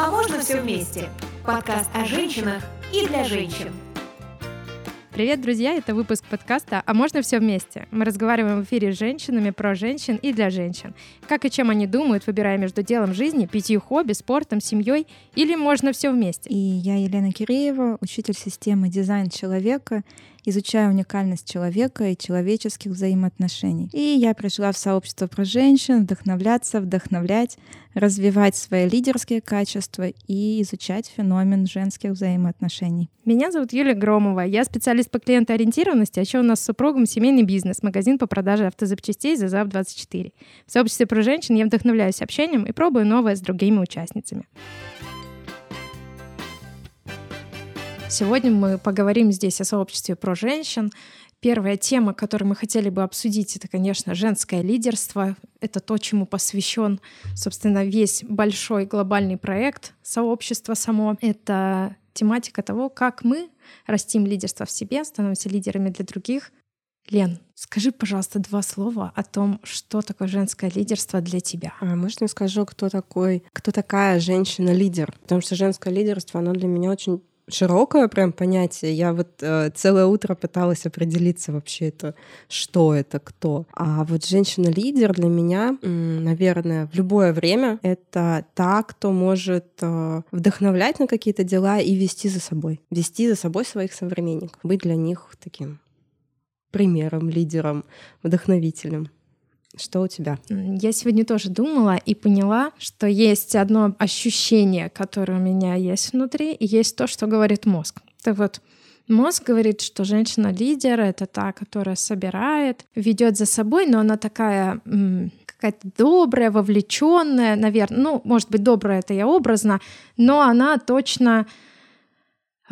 А можно все вместе? Подкаст о женщинах и для женщин. Привет, друзья! Это выпуск подкаста «А можно все вместе?». Мы разговариваем в эфире с женщинами про женщин и для женщин. Как и чем они думают, выбирая между делом жизни, пятью хобби, спортом, семьей или можно все вместе. И я Елена Киреева, учитель системы «Дизайн человека», изучаю уникальность человека и человеческих взаимоотношений. И я пришла в сообщество про женщин вдохновляться, вдохновлять, развивать свои лидерские качества и изучать феномен женских взаимоотношений. Меня зовут Юлия Громова. Я специалист по клиентоориентированности, а еще у нас с супругом семейный бизнес, магазин по продаже автозапчастей «Зазав24». В сообществе про женщин я вдохновляюсь общением и пробую новое с другими участницами. Сегодня мы поговорим здесь о сообществе про женщин. Первая тема, которую мы хотели бы обсудить, это, конечно, женское лидерство. Это то, чему посвящен, собственно, весь большой глобальный проект сообщества само. Это тематика того, как мы растим лидерство в себе, становимся лидерами для других. Лен, скажи, пожалуйста, два слова о том, что такое женское лидерство для тебя. А можно я скажу, кто такой, кто такая женщина-лидер? Потому что женское лидерство, оно для меня очень широкое прям понятие. Я вот э, целое утро пыталась определиться вообще это, что это, кто. А вот женщина-лидер для меня, наверное, в любое время это та, кто может э, вдохновлять на какие-то дела и вести за собой, вести за собой своих современников, быть для них таким примером, лидером, вдохновителем. Что у тебя? Я сегодня тоже думала и поняла, что есть одно ощущение, которое у меня есть внутри, и есть то, что говорит мозг. Так вот, Мозг говорит, что женщина-лидер — это та, которая собирает, ведет за собой, но она такая какая-то добрая, вовлеченная, наверное. Ну, может быть, добрая это я образно, но она точно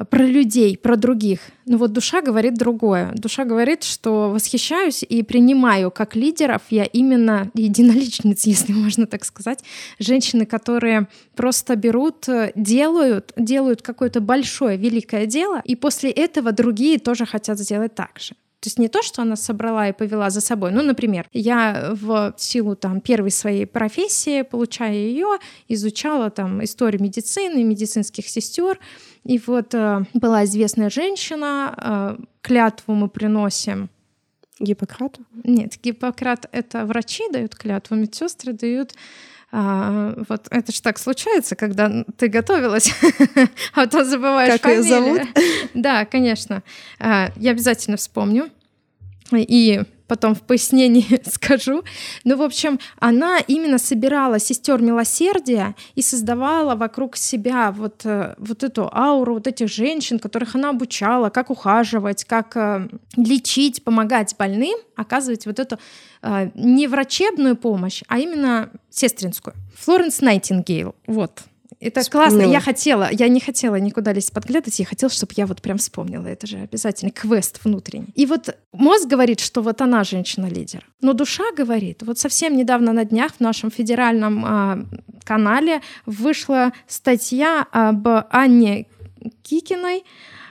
про людей, про других. Но вот душа говорит другое. Душа говорит, что восхищаюсь и принимаю как лидеров я именно единоличниц, если можно так сказать, женщины, которые просто берут, делают, делают какое-то большое, великое дело, и после этого другие тоже хотят сделать так же. То есть не то, что она собрала и повела за собой. Ну, например, я в силу там первой своей профессии, получая ее, изучала там историю медицины, медицинских сестер, и вот э, была известная женщина, э, клятву мы приносим. Гиппократу? Нет, Гиппократ — это врачи дают клятву, медсестры дают а, вот это же так случается, когда ты готовилась, а то забываешь Как ее зовут? Да, конечно. А, я обязательно вспомню. И потом в пояснении скажу. Ну, в общем, она именно собирала сестер милосердия и создавала вокруг себя вот, э, вот эту ауру вот этих женщин, которых она обучала, как ухаживать, как э, лечить, помогать больным, оказывать вот эту э, не врачебную помощь, а именно сестринскую. Флоренс Найтингейл, вот, это Вспомнила. классно. Я хотела, я не хотела никуда лезть подглядывать, я хотела, чтобы я вот прям вспомнила. Это же обязательно квест внутренний. И вот мозг говорит, что вот она женщина-лидер. Но душа говорит, вот совсем недавно на днях в нашем федеральном а, канале вышла статья об Анне Кикиной,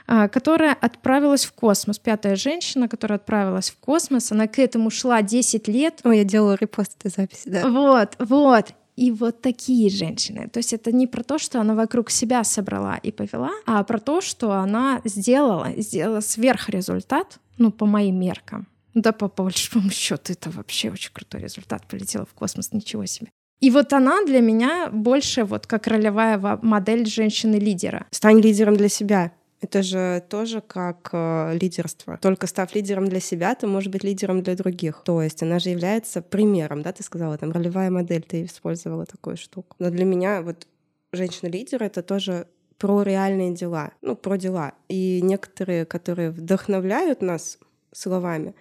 а, которая отправилась в космос. Пятая женщина, которая отправилась в космос. Она к этому шла 10 лет. Ой, я делала репост этой записи, да. Вот, вот. И вот такие женщины. То есть это не про то, что она вокруг себя собрала и повела, а про то, что она сделала, сделала сверхрезультат, ну, по моим меркам. Да, по большому счету, это вообще очень крутой результат. Полетела в космос, ничего себе. И вот она для меня больше вот как ролевая модель женщины-лидера. Стань лидером для себя. Это же тоже как э, лидерство. Только став лидером для себя, ты можешь быть лидером для других. То есть она же является примером, да, ты сказала, там, ролевая модель, ты использовала такую штуку. Но для меня вот женщина-лидер — это тоже про реальные дела, ну, про дела. И некоторые, которые вдохновляют нас словами,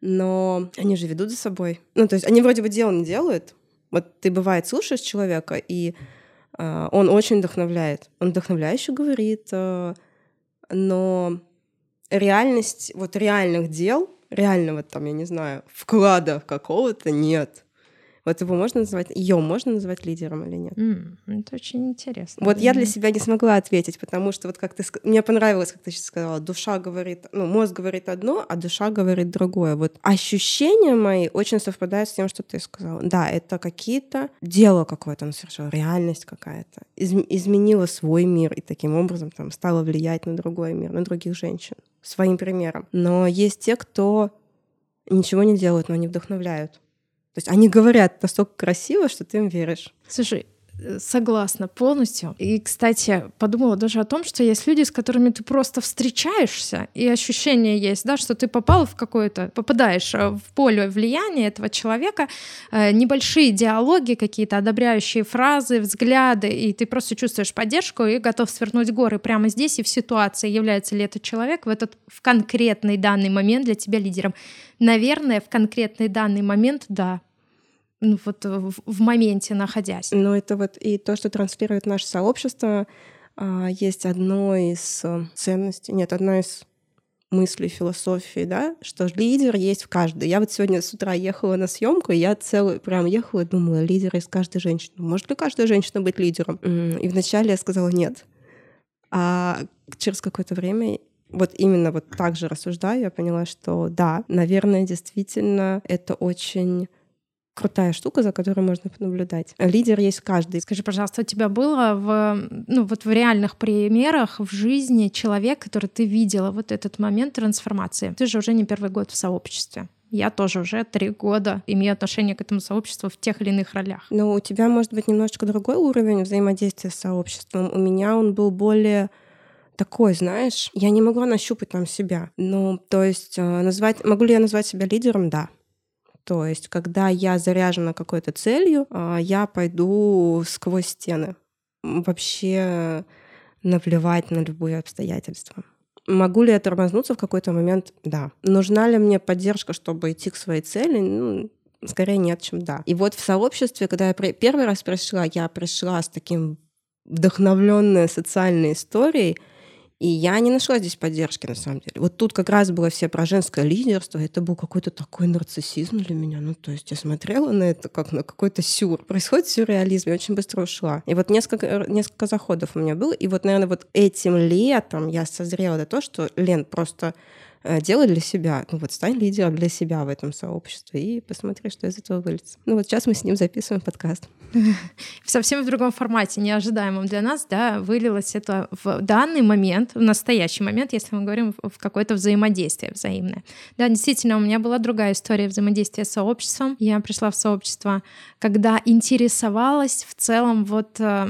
но они же ведут за собой. Ну, то есть они вроде бы дела не делают. Вот ты, бывает, слушаешь человека, и э, он очень вдохновляет. Он вдохновляюще говорит, э, но реальность, вот реальных дел, реального там, я не знаю, вклада какого-то нет. Вот его можно называть, ее можно называть лидером или нет? М, Это очень интересно. Вот я для себя не смогла ответить, потому что вот как ты мне понравилось, как ты сейчас сказала, душа говорит, ну мозг говорит одно, а душа говорит другое. Вот ощущения мои очень совпадают с тем, что ты сказала. Да, это какие-то дело какое-то он совершил, реальность какая-то, Изм- изменила свой мир и таким образом там стала влиять на другой мир, на других женщин своим примером. Но есть те, кто ничего не делают, но они вдохновляют. То есть они говорят настолько красиво, что ты им веришь. Слушай, э, согласна полностью. И, кстати, подумала даже о том, что есть люди, с которыми ты просто встречаешься, и ощущение есть, да, что ты попал в какое-то, попадаешь э, в поле влияния этого человека, э, небольшие диалоги, какие-то одобряющие фразы, взгляды, и ты просто чувствуешь поддержку и готов свернуть горы прямо здесь и в ситуации, является ли этот человек в этот в конкретный данный момент для тебя лидером. Наверное, в конкретный данный момент, да. Ну вот э, в, в моменте находясь. Но это вот и то, что транслирует наше сообщество, а, есть одно из э, ценностей, нет, одна из мыслей философии, да, что лидер есть в каждой. Я вот сегодня с утра ехала на съемку, и я целую прям ехала и думала, лидер из каждой женщины. Может ли каждая женщина быть лидером? И вначале я сказала нет. А через какое-то время вот именно вот так же рассуждаю, я поняла, что да, наверное, действительно это очень крутая штука, за которой можно понаблюдать. Лидер есть в каждой. Скажи, пожалуйста, у тебя было в, ну, вот в реальных примерах в жизни человек, который ты видела вот этот момент трансформации? Ты же уже не первый год в сообществе. Я тоже уже три года имею отношение к этому сообществу в тех или иных ролях. Но у тебя может быть немножечко другой уровень взаимодействия с сообществом. У меня он был более такой, знаешь, я не могла нащупать там себя. Ну, то есть э, назвать, могу ли я назвать себя лидером? Да. То есть, когда я заряжена какой-то целью, а, я пойду сквозь стены. Вообще наплевать на любые обстоятельства. Могу ли я тормознуться в какой-то момент? Да. Нужна ли мне поддержка, чтобы идти к своей цели? Ну, скорее нет, чем да. И вот в сообществе, когда я первый раз пришла, я пришла с таким вдохновленной социальной историей, и я не нашла здесь поддержки, на самом деле. Вот тут как раз было все про женское лидерство. Это был какой-то такой нарциссизм для меня. Ну, то есть я смотрела на это как на какой-то сюр. Происходит сюрреализм, я очень быстро ушла. И вот несколько, несколько заходов у меня было. И вот, наверное, вот этим летом я созрела до того, что, Лен, просто э, делай для себя. Ну вот стань лидером для себя в этом сообществе и посмотри, что из этого выльется. Ну вот сейчас мы с ним записываем подкаст. совсем в другом формате, неожидаемом для нас, да, вылилось это в данный момент, в настоящий момент, если мы говорим в в какое-то взаимодействие взаимное. Да, действительно, у меня была другая история взаимодействия с сообществом. Я пришла в сообщество, когда интересовалась в целом вот э,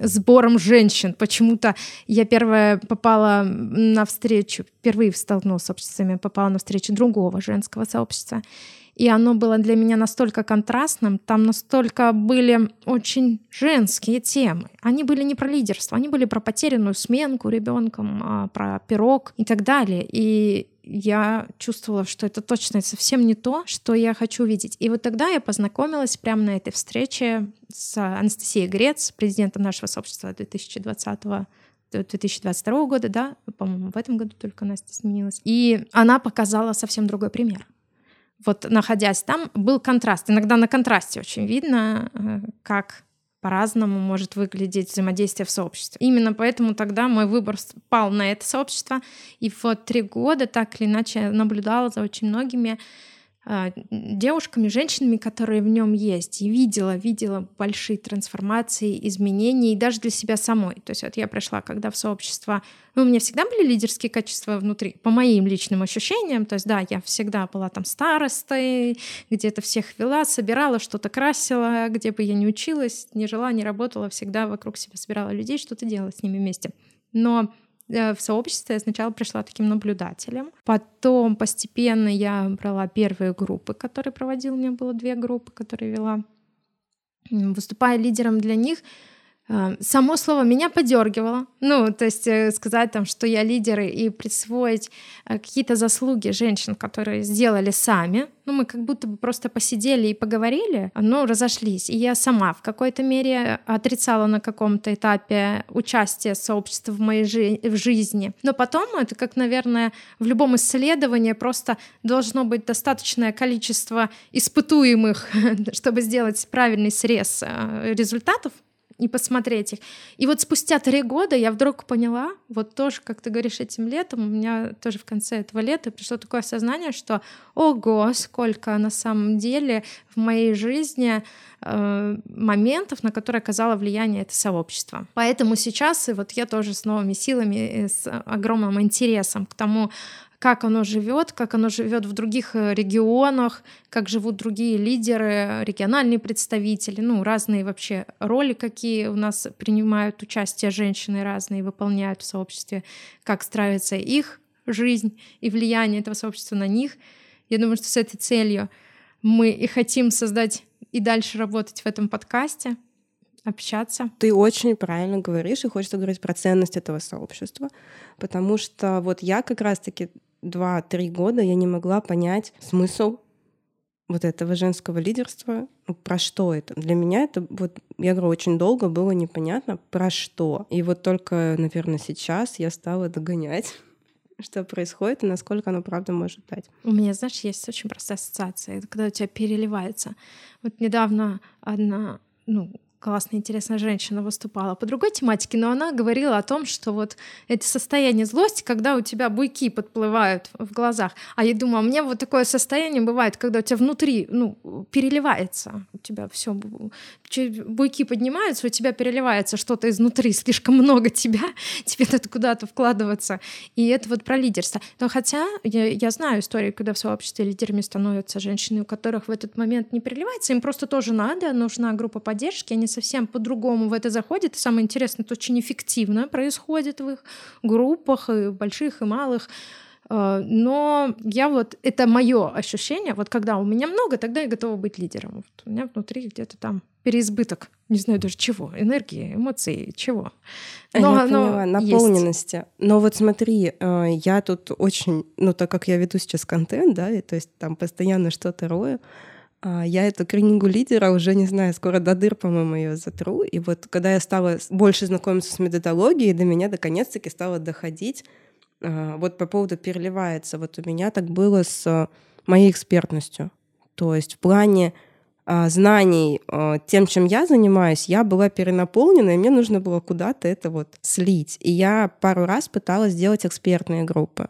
сбором женщин. Почему-то я первая попала на встречу, впервые столкнулась с сообществами, попала на встречу другого женского сообщества. И оно было для меня настолько контрастным, там настолько были очень женские темы. Они были не про лидерство, они были про потерянную сменку ребенком, а, про пирог и так далее. И я чувствовала, что это точно совсем не то, что я хочу видеть. И вот тогда я познакомилась прямо на этой встрече с Анастасией Грец, президентом нашего сообщества 2020 2022 года, да, по-моему, в этом году только Настя сменилась. И она показала совсем другой пример вот находясь там, был контраст. Иногда на контрасте очень видно, э, как по-разному может выглядеть взаимодействие в сообществе. Именно поэтому тогда мой выбор пал на это сообщество. И вот три года так или иначе наблюдала за очень многими девушками, женщинами, которые в нем есть, и видела, видела большие трансформации, изменения, и даже для себя самой. То есть вот я пришла, когда в сообщество... Ну, у меня всегда были лидерские качества внутри, по моим личным ощущениям. То есть да, я всегда была там старостой, где-то всех вела, собирала, что-то красила, где бы я ни училась, ни жила, ни работала, всегда вокруг себя собирала людей, что-то делала с ними вместе. Но в сообществе я сначала пришла таким наблюдателем. Потом постепенно я брала первые группы, которые проводила. У меня было две группы, которые вела. Выступая лидером для них, Э, само слово меня подергивало. Ну, то есть э, сказать там, что я лидер и присвоить э, какие-то заслуги женщин, которые сделали сами. Ну, мы как будто бы просто посидели и поговорили, но разошлись. И я сама в какой-то мере отрицала на каком-то этапе участие сообщества в моей жи- в жизни. Но потом это как, наверное, в любом исследовании просто должно быть достаточное количество испытуемых, чтобы сделать правильный срез результатов и посмотреть их. И вот спустя три года я вдруг поняла, вот тоже, как ты говоришь, этим летом, у меня тоже в конце этого лета пришло такое осознание, что ого, сколько на самом деле в моей жизни э, моментов, на которые оказало влияние это сообщество. Поэтому сейчас и вот я тоже с новыми силами, с огромным интересом к тому, как оно живет, как оно живет в других э, регионах, как живут другие лидеры, региональные представители, ну, разные вообще роли, какие у нас принимают участие женщины разные, выполняют в сообществе, как строится их жизнь и влияние этого сообщества на них. Я думаю, что с этой целью мы и хотим создать и дальше работать в этом подкасте, общаться. Ты очень правильно говоришь, и хочется говорить про ценность этого сообщества, потому что вот я как раз-таки два-три года я не могла понять смысл вот этого женского лидерства, ну, про что это. Для меня это, вот, я говорю, очень долго было непонятно, про что. И вот только, наверное, сейчас я стала догонять, что происходит и насколько оно правда может дать. У меня, знаешь, есть очень простая ассоциация, это когда у тебя переливается. Вот недавно одна ну, классная, интересная женщина выступала по другой тематике, но она говорила о том, что вот это состояние злости, когда у тебя буйки подплывают в глазах. А я думаю, а мне вот такое состояние бывает, когда у тебя внутри, ну, переливается, у тебя все, буйки поднимаются, у тебя переливается что-то изнутри, слишком много тебя, тебе надо куда-то вкладываться. И это вот про лидерство. Но хотя я, я знаю историю, когда в сообществе лидерами становятся женщины, у которых в этот момент не переливается, им просто тоже надо, нужна группа поддержки, они совсем по-другому в это заходят. И самое интересное, это очень эффективно происходит в их группах, и больших, и малых. Э, но я вот, это мое ощущение, вот когда у меня много, тогда я готова быть лидером. Вот у меня внутри где-то там переизбыток, не знаю даже чего, энергии, эмоций, чего. Но, я поняла, наполненности. Есть. Но вот смотри, э, я тут очень, ну так как я веду сейчас контент, да, и то есть там постоянно что-то рою, я эту книгу лидера уже, не знаю, скоро до дыр, по-моему, ее затру. И вот когда я стала больше знакомиться с методологией, до меня наконец-таки стало доходить. А, вот по поводу переливается. Вот у меня так было с моей экспертностью. То есть в плане а, знаний тем, чем я занимаюсь, я была перенаполнена, и мне нужно было куда-то это вот слить. И я пару раз пыталась сделать экспертные группы.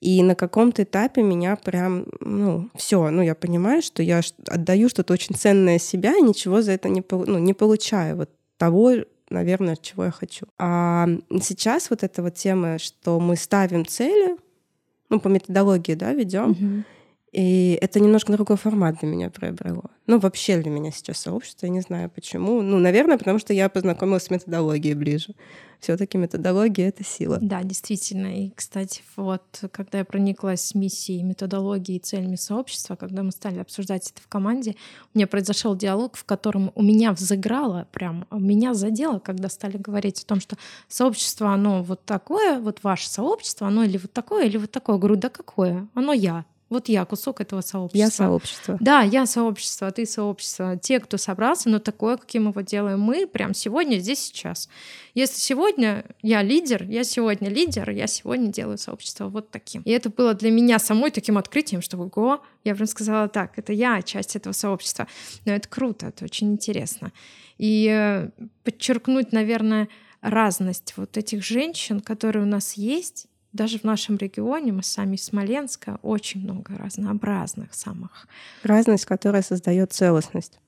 И на каком-то этапе меня прям, ну, все, ну, я понимаю, что я отдаю что-то очень ценное себя, и ничего за это не, ну, не получаю. Вот того, наверное, чего я хочу. А сейчас вот эта вот тема, что мы ставим цели, ну, по методологии, да, ведем, mm-hmm. И это немножко другой формат для меня приобрело. Ну, вообще для меня сейчас сообщество, я не знаю почему. Ну, наверное, потому что я познакомилась с методологией ближе. Все таки методология — это сила. Да, действительно. И, кстати, вот когда я прониклась миссией, методологией и целями сообщества, когда мы стали обсуждать это в команде, у меня произошел диалог, в котором у меня взыграло, прям меня задело, когда стали говорить о том, что сообщество, оно вот такое, вот ваше сообщество, оно или вот такое, или вот такое. Я говорю, да какое? Оно я. Вот я кусок этого сообщества. Я сообщество. Да, я сообщество, а ты сообщество. Те, кто собрался, но такое, каким его делаем мы, прям сегодня, здесь, сейчас. Если сегодня я лидер, я сегодня лидер, я сегодня делаю сообщество вот таким. И это было для меня самой таким открытием, что го, я прям сказала так, это я часть этого сообщества. Но это круто, это очень интересно. И э, подчеркнуть, наверное, разность вот этих женщин, которые у нас есть, даже в нашем регионе, мы сами из Смоленска, очень много разнообразных самых. Разность, которая создает целостность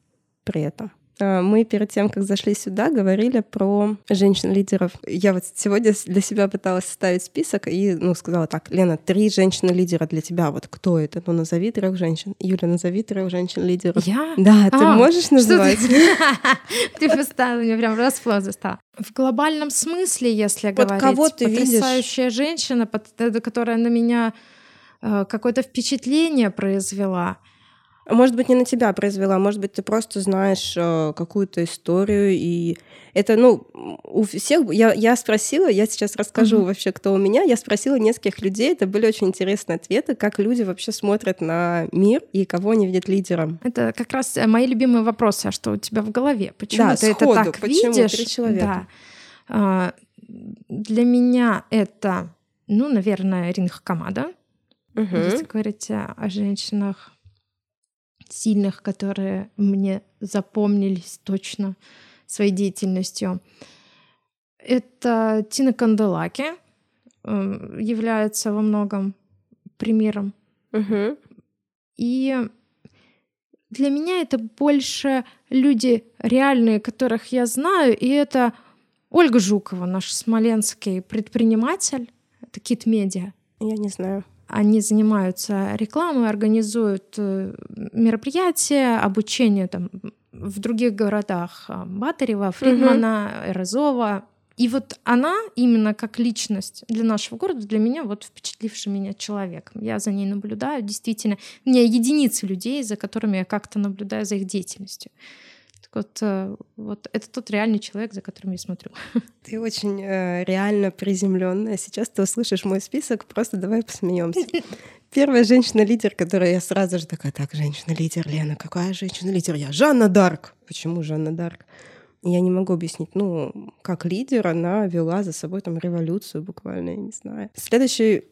при этом. А, мы перед тем, как зашли сюда, говорили про женщин-лидеров. Я вот сегодня для себя пыталась составить список и ну, сказала так, Лена, три женщины-лидера для тебя. Вот кто это? Ну, назови трех женщин. Юля, назови трех женщин-лидеров. Я? Да, ты а, можешь назвать? Ты поставила, меня прям расплод застала. В глобальном смысле, если говорить, кого ты потрясающая женщина, э, которая на меня э, какое-то впечатление произвела — может быть, не на тебя произвела, может быть, ты просто знаешь э, какую-то историю, и это, ну, у всех... Я, я спросила, я сейчас расскажу uh-huh. вообще, кто у меня. Я спросила нескольких людей, это были очень интересные ответы, как люди вообще смотрят на мир и кого они видят лидером. Это как раз э, мои любимые вопросы, а что у тебя в голове? Почему да, ты сходу, это так почему видишь? Три человека. Да. А, для меня это, ну, наверное, Ринг Камада. Угу. Если говорить о женщинах сильных, которые мне запомнились точно своей деятельностью. Это Тина Канделаки э, является во многом примером. Угу. И для меня это больше люди реальные, которых я знаю, и это Ольга Жукова, наш смоленский предприниматель, это Кит Медиа. Я не знаю. Они занимаются рекламой, организуют э, мероприятия, обучение там в других городах а, Батарева, Фридмана, угу. Розова. И вот она именно как личность для нашего города, для меня вот впечатливший меня человек. Я за ней наблюдаю, действительно. У меня единицы людей, за которыми я как-то наблюдаю за их деятельностью. Так вот, э, вот это тот реальный человек, за которым я смотрю. Ты очень э, реально приземленная. Сейчас ты услышишь мой список, просто давай посмеемся. Первая женщина-лидер, которая я сразу же такая, так, женщина-лидер, Лена, какая женщина-лидер? Я Жанна Дарк. Почему Жанна Дарк? Я не могу объяснить. Ну, как лидер она вела за собой там революцию буквально, я не знаю. Следующий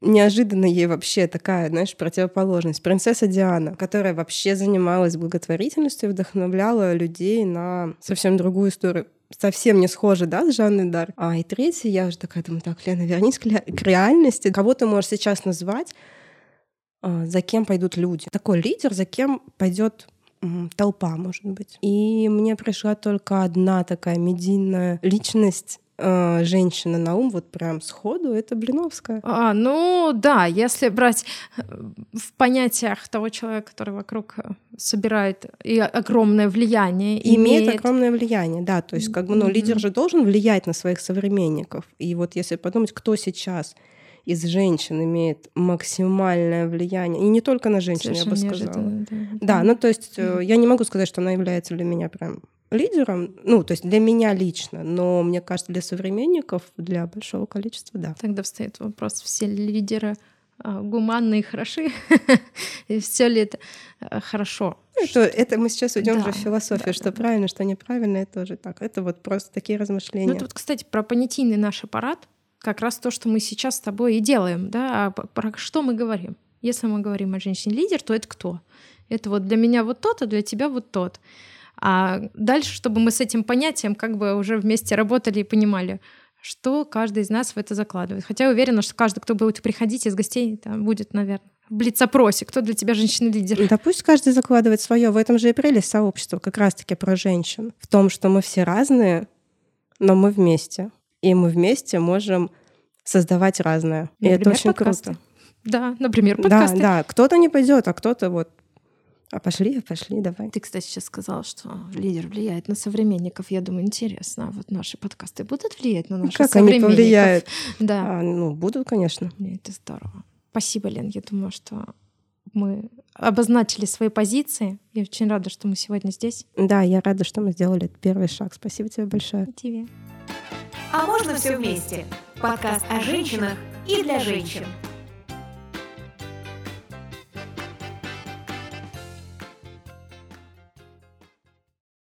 неожиданно ей вообще такая, знаешь, противоположность. Принцесса Диана, которая вообще занималась благотворительностью вдохновляла людей на совсем другую историю совсем не схожа, да, с Жанной Дарк. А и третья, я уже такая думаю, так, Лена, вернись к, к реальности. Кого ты можешь сейчас назвать, а, за кем пойдут люди? Такой лидер, за кем пойдет толпа, может быть. И мне пришла только одна такая медийная личность э, женщина на ум, вот прям сходу, это Блиновская. А, ну да, если брать э, в понятиях того человека, который вокруг э, собирает и огромное влияние. Имеет, имеет огромное влияние, да. То есть, как бы, ну, mm-hmm. лидер же должен влиять на своих современников. И вот если подумать, кто сейчас из женщин имеет максимальное влияние, и не только на женщин, Совершенно я бы сказала. Да, да, ну то есть mm-hmm. я не могу сказать, что она является для меня прям лидером, ну, то есть для меня лично, но мне кажется, для современников, для большого количества, да. Тогда встает вопрос, все лидеры а, гуманные и хороши, и все ли это а, хорошо. Это, это мы сейчас уйдем да, уже в философию, да, что да. правильно, что неправильно, это тоже так. Это вот просто такие размышления. Ну, тут, кстати, про понятийный наш аппарат, как раз то, что мы сейчас с тобой и делаем, да, а про что мы говорим. Если мы говорим о женщине-лидер, то это кто? Это вот для меня вот тот, а для тебя вот тот. А дальше, чтобы мы с этим понятием как бы уже вместе работали и понимали, что каждый из нас в это закладывает. Хотя я уверена, что каждый, кто будет приходить из гостей, там будет, наверное, в блиц-опросе, кто для тебя женщина-лидер. Да пусть каждый закладывает свое. В этом же и прелесть сообщества как раз-таки про женщин. В том, что мы все разные, но мы вместе. И мы вместе можем создавать разное. Например, и это очень подкасты. круто. Да, например, подкасты. Да, да. Кто-то не пойдет, а кто-то вот а пошли, пошли, давай. Ты, кстати, сейчас сказала, что лидер влияет на современников. Я думаю, интересно, а вот наши подкасты будут влиять на наших как современников? Как они повлияют? Да. А, ну, будут, конечно. Это здорово. Спасибо, Лен. Я думаю, что мы обозначили свои позиции. Я очень рада, что мы сегодня здесь. Да, я рада, что мы сделали этот первый шаг. Спасибо тебе большое. И тебе. А можно все вместе? Подкаст о женщинах и для женщин.